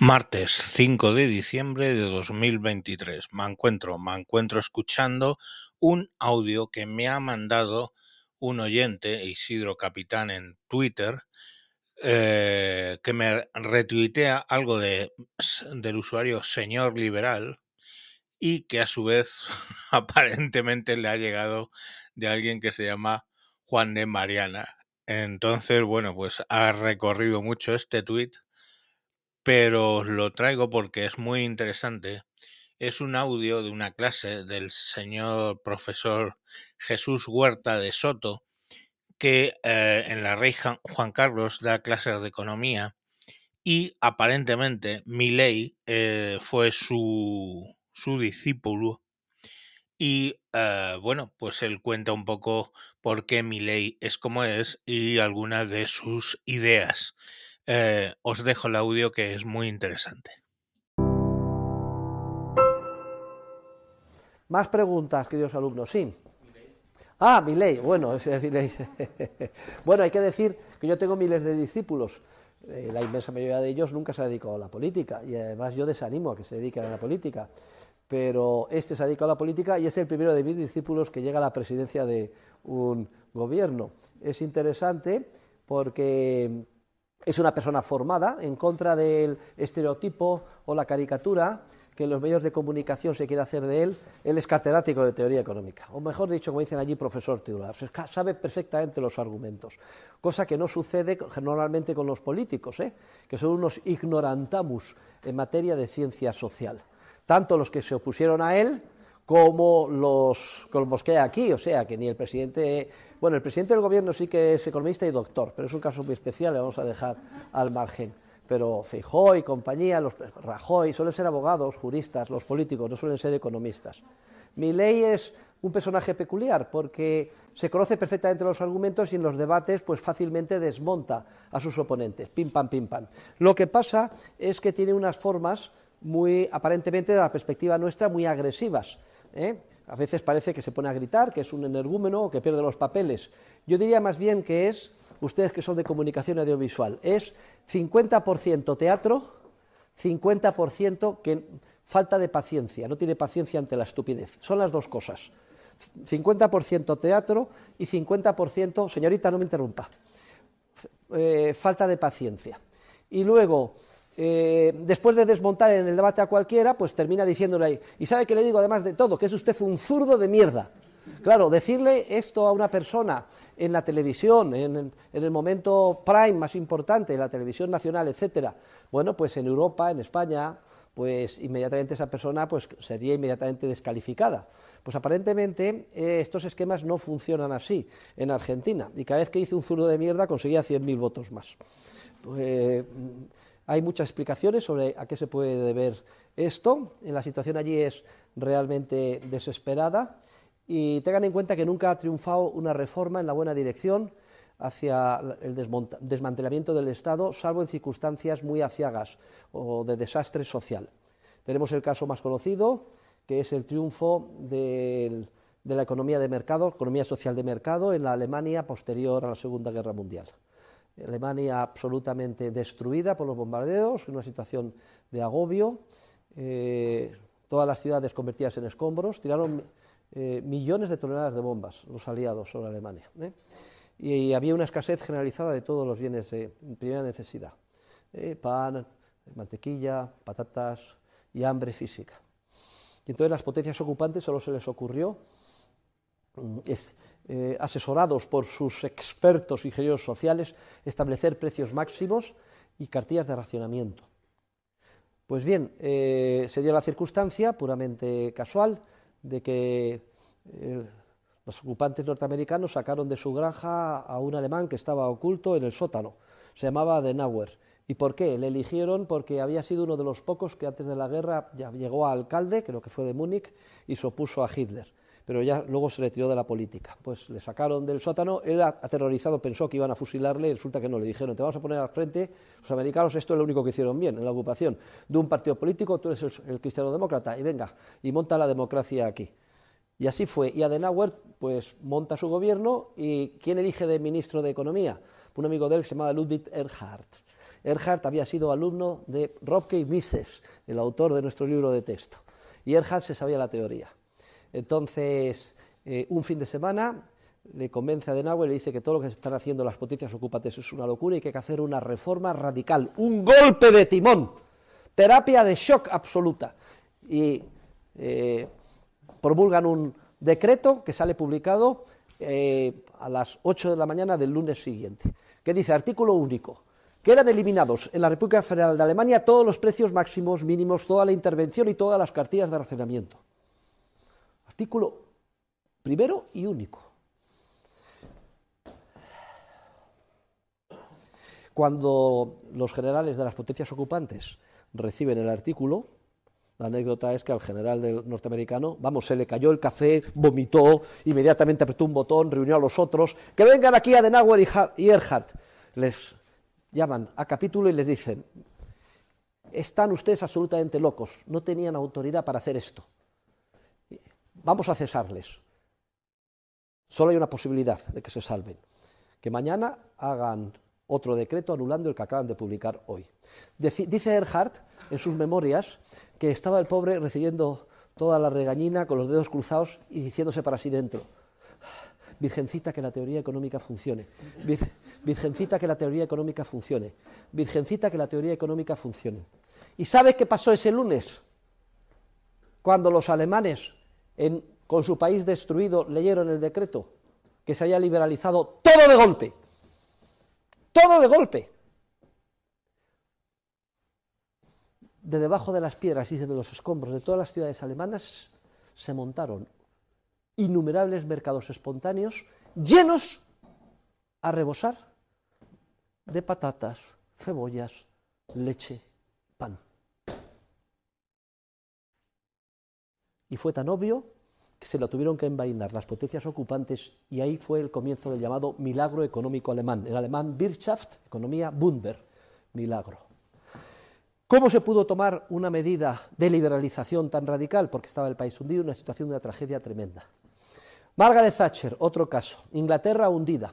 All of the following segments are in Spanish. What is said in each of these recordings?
Martes 5 de diciembre de 2023. Me encuentro, me encuentro escuchando un audio que me ha mandado un oyente, Isidro Capitán, en Twitter, eh, que me retuitea algo de, del usuario Señor Liberal y que a su vez aparentemente le ha llegado de alguien que se llama Juan de Mariana. Entonces, bueno, pues ha recorrido mucho este tweet pero lo traigo porque es muy interesante. Es un audio de una clase del señor profesor Jesús Huerta de Soto, que eh, en la Rey Juan Carlos da clases de economía y aparentemente Milei eh, fue su, su discípulo y eh, bueno, pues él cuenta un poco por qué Milei es como es y algunas de sus ideas. Eh, os dejo el audio que es muy interesante. Más preguntas, queridos alumnos. Sí. Ah, mi ley. Bueno, es ley. bueno, hay que decir que yo tengo miles de discípulos. Eh, la inmensa mayoría de ellos nunca se ha dedicado a la política y además yo desanimo a que se dediquen a la política. Pero este se ha dedicado a la política y es el primero de mis discípulos que llega a la presidencia de un gobierno. Es interesante porque es una persona formada en contra del estereotipo o la caricatura que los medios de comunicación se quiere hacer de él, él es catedrático de teoría económica, o mejor dicho, como dicen allí, profesor titular, sabe perfectamente los argumentos, cosa que no sucede normalmente con los políticos, ¿eh? que son unos ignorantamus en materia de ciencia social, tanto los que se opusieron a él como los, como que hay aquí, o sea, que ni el presidente, bueno, el presidente del gobierno sí que es economista y doctor, pero es un caso muy especial, le vamos a dejar al margen. Pero Feijóo y compañía, los Rajoy, suelen ser abogados, juristas, los políticos no suelen ser economistas. Mi ley es un personaje peculiar porque se conoce perfectamente los argumentos y en los debates pues fácilmente desmonta a sus oponentes, pim pam pim pam. Lo que pasa es que tiene unas formas muy aparentemente de la perspectiva nuestra muy agresivas ¿eh? A veces parece que se pone a gritar, que es un energúmeno o que pierde los papeles. Yo diría más bien que es, ustedes que son de comunicación audiovisual, es 50% teatro, 50% que falta de paciencia, no tiene paciencia ante la estupidez. Son las dos cosas. 50% teatro y 50%, señorita, no me interrumpa, eh, falta de paciencia. Y luego, eh, después de desmontar en el debate a cualquiera, pues termina diciéndole ahí, y sabe que le digo además de todo, que es usted un zurdo de mierda. Claro, decirle esto a una persona en la televisión, en, el momento prime más importante, en la televisión nacional, etcétera, bueno, pues en Europa, en España, pues inmediatamente esa persona pues, sería inmediatamente descalificada. Pues aparentemente eh, estos esquemas no funcionan así en Argentina, y cada vez que dice un zurdo de mierda conseguía 100.000 votos más. Pues, hay muchas explicaciones sobre a qué se puede deber esto. La situación allí es realmente desesperada y tengan en cuenta que nunca ha triunfado una reforma en la buena dirección hacia el desmantelamiento del Estado, salvo en circunstancias muy aciagas o de desastre social. Tenemos el caso más conocido, que es el triunfo de la economía de mercado, economía social de mercado, en la Alemania posterior a la Segunda Guerra Mundial. Alemania absolutamente destruida por los bombardeos, una situación de agobio, eh, todas las ciudades convertidas en escombros, tiraron eh, millones de toneladas de bombas los aliados sobre Alemania. ¿eh? Y, había una escasez generalizada de todos los bienes de primera necesidad, pan, mantequilla, patatas y hambre física. Y entonces las potencias ocupantes solo se les ocurrió mm, eh, asesorados por sus expertos ingenieros sociales, establecer precios máximos y cartillas de racionamiento. Pues bien, eh, se dio la circunstancia puramente casual de que eh, los ocupantes norteamericanos sacaron de su granja a un alemán que estaba oculto en el sótano. Se llamaba Denauer. ¿Y por qué? Le eligieron porque había sido uno de los pocos que antes de la guerra ya llegó a alcalde, creo que fue de Múnich, y se opuso a Hitler pero ya luego se retiró de la política. Pues le sacaron del sótano, él aterrorizado pensó que iban a fusilarle resulta que no, le dijeron, te vamos a poner al frente, los americanos esto es lo único que hicieron bien en la ocupación, de un partido político, tú eres el, cristiano demócrata, y venga, y monta la democracia aquí. Y así fue, y Adenauer pues monta su gobierno, y ¿quién elige de ministro de Economía? Un amigo de él que se llamaba Ludwig Erhard. Erhard había sido alumno de Robke Mises, el autor de nuestro libro de texto. Y Erhard se sabía la teoría. Entonces, eh, un fin de semana le convence a Denauer y le dice que todo lo que se están haciendo las potencias ocupantes es una locura y que hay que hacer una reforma radical, un golpe de timón, terapia de shock absoluta. Y eh, promulgan un decreto que sale publicado eh, a las 8 de la mañana del lunes siguiente, que dice, artículo único, quedan eliminados en la República Federal de Alemania todos los precios máximos, mínimos, toda la intervención y todas las cartillas de racionamiento. Artículo primero y único. Cuando los generales de las potencias ocupantes reciben el artículo, la anécdota es que al general del norteamericano, vamos, se le cayó el café, vomitó, inmediatamente apretó un botón, reunió a los otros, que vengan aquí a Denauer y Erhard. Les llaman a capítulo y les dicen, están ustedes absolutamente locos, no tenían autoridad para hacer esto. Vamos a cesarles. Solo hay una posibilidad de que se salven, que mañana hagan otro decreto anulando el que acaban de publicar hoy. Dice Erhard en sus memorias que estaba el pobre recibiendo toda la regañina con los dedos cruzados y diciéndose para sí dentro, Virgencita que la teoría económica funcione, Virgencita que la teoría económica funcione, Virgencita que la teoría económica funcione. ¿Y sabe qué pasó ese lunes? Cuando los alemanes, con su país destruido, leyeron el decreto, que se había liberalizado todo de golpe todo de golpe. De debajo de las piedras y de los escombros de todas las ciudades alemanas se montaron innumerables mercados espontáneos llenos a rebosar de patatas, cebollas, leche, pan. Y fue tan obvio se lo tuvieron que envainar las potencias ocupantes y ahí fue el comienzo del llamado milagro económico alemán, el alemán Wirtschaft, economía Wunder, milagro. ¿Cómo se pudo tomar una medida de liberalización tan radical? Porque estaba el país hundido en una situación de una tragedia tremenda. Margaret Thatcher, otro caso. Inglaterra hundida.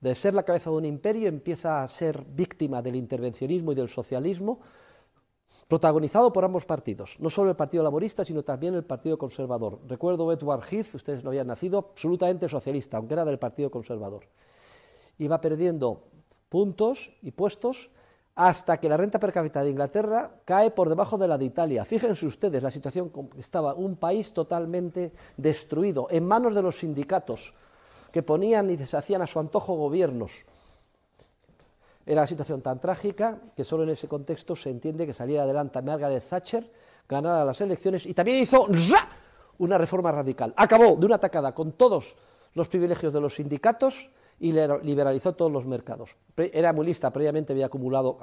De ser la cabeza de un imperio empieza a ser víctima del intervencionismo y del socialismo, protagonizado por ambos partidos, no solo el Partido Laborista, sino también el Partido Conservador. Recuerdo Edward Heath, ustedes no habían nacido, absolutamente socialista, aunque era del Partido Conservador. Iba perdiendo puntos y puestos hasta que la renta per cápita de Inglaterra cae por debajo de la de Italia. Fíjense ustedes la situación estaba, un país totalmente destruido, en manos de los sindicatos, que ponían y deshacían a su antojo gobiernos. Era una situación tan trágica que solo en ese contexto se entiende que saliera adelante Margaret Thatcher, ganara las elecciones y también hizo una reforma radical. Acabó de una tacada con todos los privilegios de los sindicatos y liberalizó todos los mercados. Era muy lista, previamente había acumulado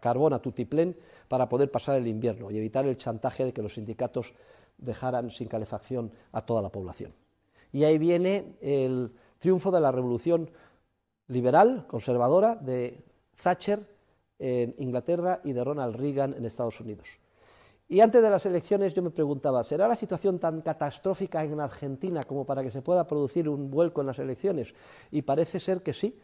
carbón a tutiplén para poder pasar el invierno y evitar el chantaje de que los sindicatos dejaran sin calefacción a toda la población. Y ahí viene el triunfo de la revolución liberal, conservadora, de Thatcher en Inglaterra y de Ronald Reagan en Estados Unidos. Y antes de las elecciones yo me preguntaba, ¿será la situación tan catastrófica en Argentina como para que se pueda producir un vuelco en las elecciones? Y parece ser que sí.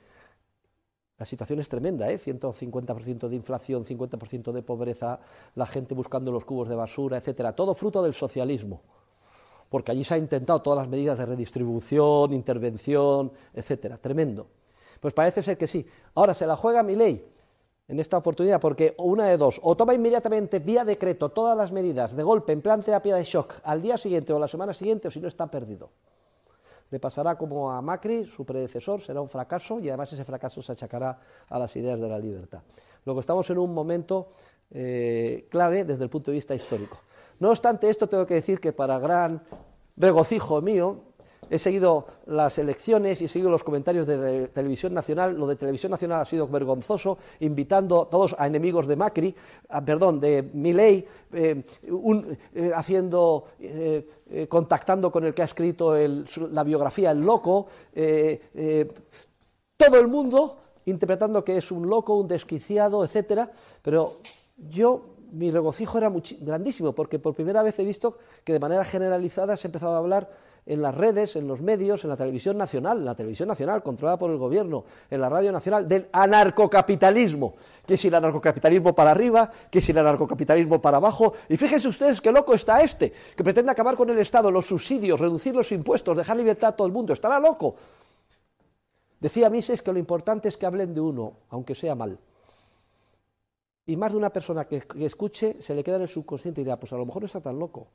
La situación es tremenda, ¿eh? 150% de inflación, 50% de pobreza, la gente buscando los cubos de basura, etcétera. Todo fruto del socialismo. Porque allí se han intentado todas las medidas de redistribución, intervención, etcétera. Tremendo. Pues parece ser que sí. Ahora se la juega mi ley en esta oportunidad, porque una de dos, o toma inmediatamente vía decreto todas las medidas de golpe en plan terapia de shock al día siguiente o la semana siguiente, o si no está perdido. Le pasará como a Macri, su predecesor, será un fracaso y además ese fracaso se achacará a las ideas de la libertad. Luego estamos en un momento eh, clave desde el punto de vista histórico. No obstante esto, tengo que decir que para gran regocijo mío, he seguido las elecciones y he seguido los comentarios de Televisión Nacional. Lo de Televisión Nacional ha sido vergonzoso, invitando a todos a enemigos de Macri, perdón, de Milei, eh, eh, haciendo, eh, contactando con el que ha escrito la biografía El Loco, todo el mundo interpretando que es un loco, un desquiciado, etcétera, pero yo mi regocijo era grandísimo, porque por primera vez he visto que de manera generalizada se ha empezado a hablar en las redes, en los medios, en la televisión nacional, la televisión nacional controlada por el gobierno, en la radio nacional, del anarcocapitalismo. Que si el anarcocapitalismo para arriba, que si el anarcocapitalismo para abajo. Y fíjense ustedes qué loco está este, que pretende acabar con el Estado, los subsidios, reducir los impuestos, dejar libertad a todo el mundo. Estará loco. Decía Mises que lo importante es que hablen de uno, aunque sea mal. Y más de una persona que, escuche se le queda en el subconsciente y dirá, pues a lo mejor no está tan loco.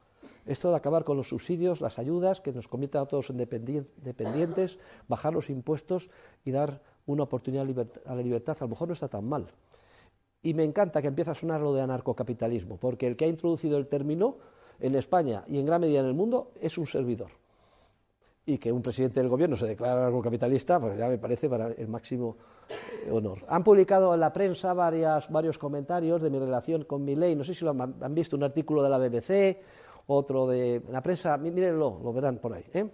Esto de acabar con los subsidios, las ayudas, que nos conviertan a todos en dependientes, bajar los impuestos y dar una oportunidad a la libertad, a lo mejor no está tan mal. Y me encanta que empiece a sonar lo de anarcocapitalismo, porque el que ha introducido el término en España y en gran medida en el mundo es un servidor y que un presidente del gobierno se declara algo capitalista, pues ya me parece para el máximo eh, honor. Han publicado en la prensa varias, varios comentarios de mi relación con mi ley, no sé si lo han, visto, un artículo de la BBC, otro de la prensa, mírenlo, lo verán por ahí, ¿eh?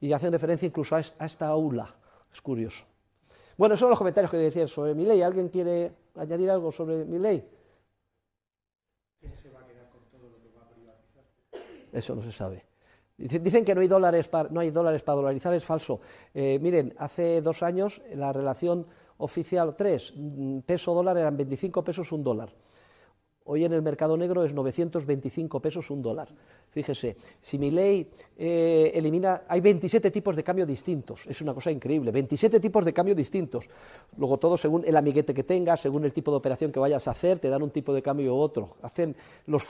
y hacen referencia incluso a esta aula, es curioso. Bueno, esos son los comentarios que decía sobre mi ley. ¿Alguien quiere añadir algo sobre mi ley? Eso no se sabe. Dicen que no hay dólares para, no hay dólares para dolarizar, es falso. Eh, miren, hace dos años la relación oficial 3, mm, peso dólar eran 25 pesos un dólar. Hoy en el mercado negro es 925 pesos un dólar. Fíjese, si mi ley eh, elimina, hay 27 tipos de cambio distintos, es una cosa increíble, 27 tipos de cambio distintos. Luego todo según el amiguete que tengas, según el tipo de operación que vayas a hacer, te dan un tipo de cambio u otro. Hacen los,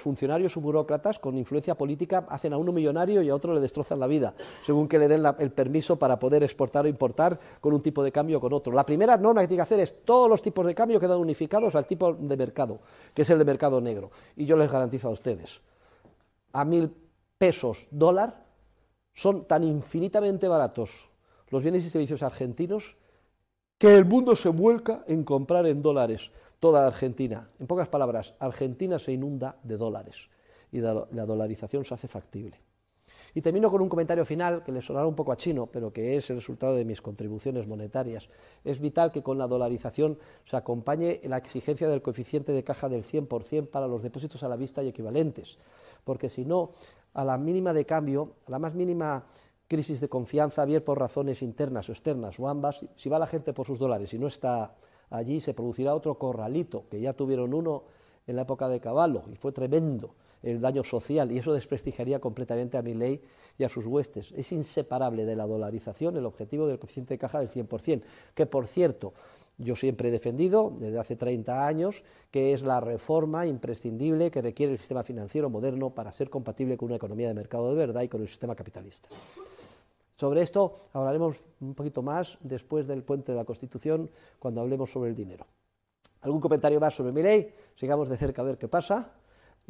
funcionarios o burócratas con influencia política, hacen a uno millonario y a otro le destrozan la vida, según que le den el permiso para poder exportar o importar con un tipo de cambio o con otro. La primera norma que tiene que hacer es todos los tipos de cambio quedan unificados al tipo de mercado, es el de mercado negro. Y yo les garantizo a ustedes a mil pesos dólar, son tan infinitamente baratos los bienes y servicios argentinos que el mundo se vuelca en comprar en dólares toda Argentina. En pocas palabras, Argentina se inunda de dólares y la dolarización se hace factible. Y termino con un comentario final que le sonará un poco a chino, pero que es el resultado de mis contribuciones monetarias. Es vital que con la dolarización se acompañe la exigencia del coeficiente de caja del 100% para los depósitos a la vista y equivalentes porque si no, a la mínima de cambio, a la más mínima crisis de confianza, bien por razones internas o externas o ambas, si va la gente por sus dólares y no está allí, se producirá otro corralito, que ya tuvieron uno en la época de Caballo, y fue tremendo el daño social, y eso desprestigiaría completamente a mi ley y a sus huestes. Es inseparable de la dolarización el objetivo del coeficiente de caja del 100%, que por cierto, yo siempre he defendido, desde hace 30 años, que es la reforma imprescindible que requiere el sistema financiero moderno para ser compatible con una economía de mercado de verdad y con el sistema capitalista. Sobre esto hablaremos un poquito más después del puente de la Constitución, cuando hablemos sobre el dinero. ¿Algún comentario más sobre mi ley? Sigamos de cerca a ver qué pasa.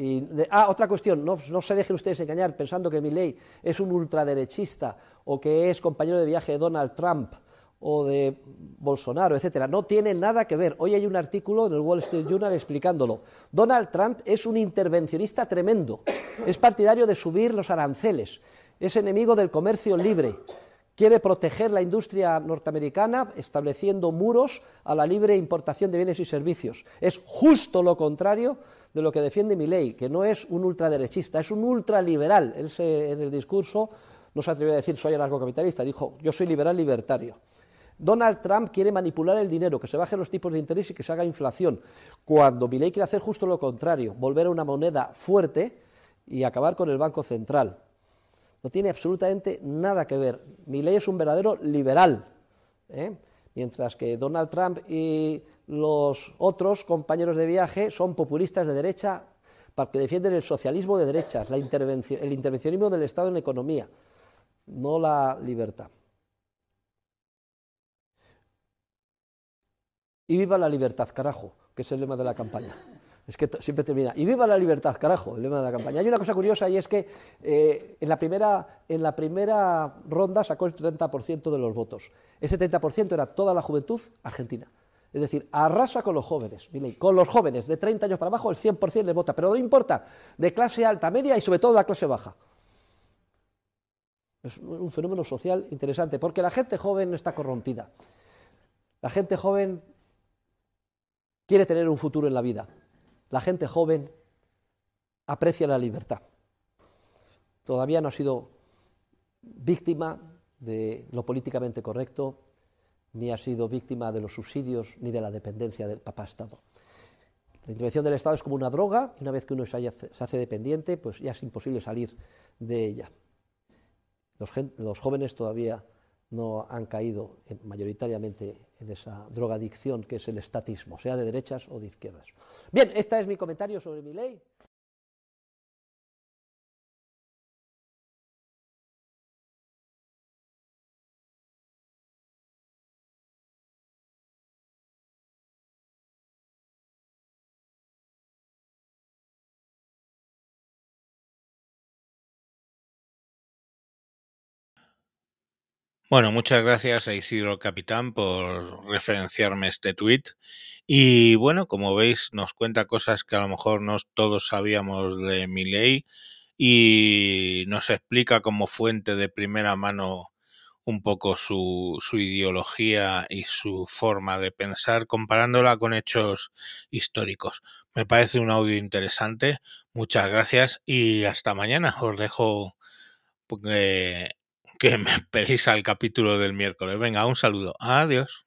Y ah, otra cuestión, no, se dejen ustedes engañar pensando que mi ley es un ultraderechista o que es compañero de viaje de Donald Trump o de Bolsonaro, etcétera. No tiene nada que ver. Hoy hay un artículo en el Wall Street Journal explicándolo. Donald Trump es un intervencionista tremendo. Es partidario de subir los aranceles. Es enemigo del comercio libre. Quiere proteger la industria norteamericana estableciendo muros a la libre importación de bienes y servicios. Es justo lo contrario de lo que defiende mi ley, que no es un ultraderechista, es un ultraliberal. Él en el discurso no se atrevió a decir soy anarcocapitalista, dijo yo soy liberal libertario. Donald Trump quiere manipular el dinero, que se bajen los tipos de interés y que se haga inflación, cuando Milley quiere hacer justo lo contrario, volver a una moneda fuerte y acabar con el Banco Central. No tiene absolutamente nada que ver. Milley es un verdadero liberal, ¿eh? mientras que Donald Trump y los otros compañeros de viaje son populistas de derecha que defienden el socialismo de derechas, el intervencionismo del Estado en la economía, no la libertad. Y viva la libertad, carajo, que es el lema de la campaña. Es que siempre termina. Y viva la libertad, carajo, el lema de la campaña. Hay una cosa curiosa y es que eh, en, la primera, en la primera ronda sacó el 30% de los votos. Ese 30% era toda la juventud argentina. Es decir, arrasa con los jóvenes, con los jóvenes de 30 años para abajo el 100% le vota, pero no importa, de clase alta, media y sobre todo la clase baja. Es un fenómeno social interesante, porque la gente joven no está corrompida. La gente joven quiere tener un futuro en la vida. La gente joven aprecia la libertad. Todavía no ha sido víctima de lo políticamente correcto, ni ha sido víctima de los subsidios ni de la dependencia del papá Estado. La intervención del Estado es como una droga, y una vez que uno se, hace dependiente, pues ya es imposible salir de ella. Los, jóvenes todavía no han caído mayoritariamente en esa drogadicción que es el estatismo, sea de derechas o de izquierdas. Bien, este es mi comentario sobre mi ley. Bueno, muchas gracias a Isidro Capitán por referenciarme este tuit. Y bueno, como veis, nos cuenta cosas que a lo mejor no todos sabíamos de mi ley y nos explica como fuente de primera mano un poco su, su ideología y su forma de pensar, comparándola con hechos históricos. Me parece un audio interesante. Muchas gracias y hasta mañana. Os dejo porque que me pedís al capítulo del miércoles. Venga, un saludo. Adiós.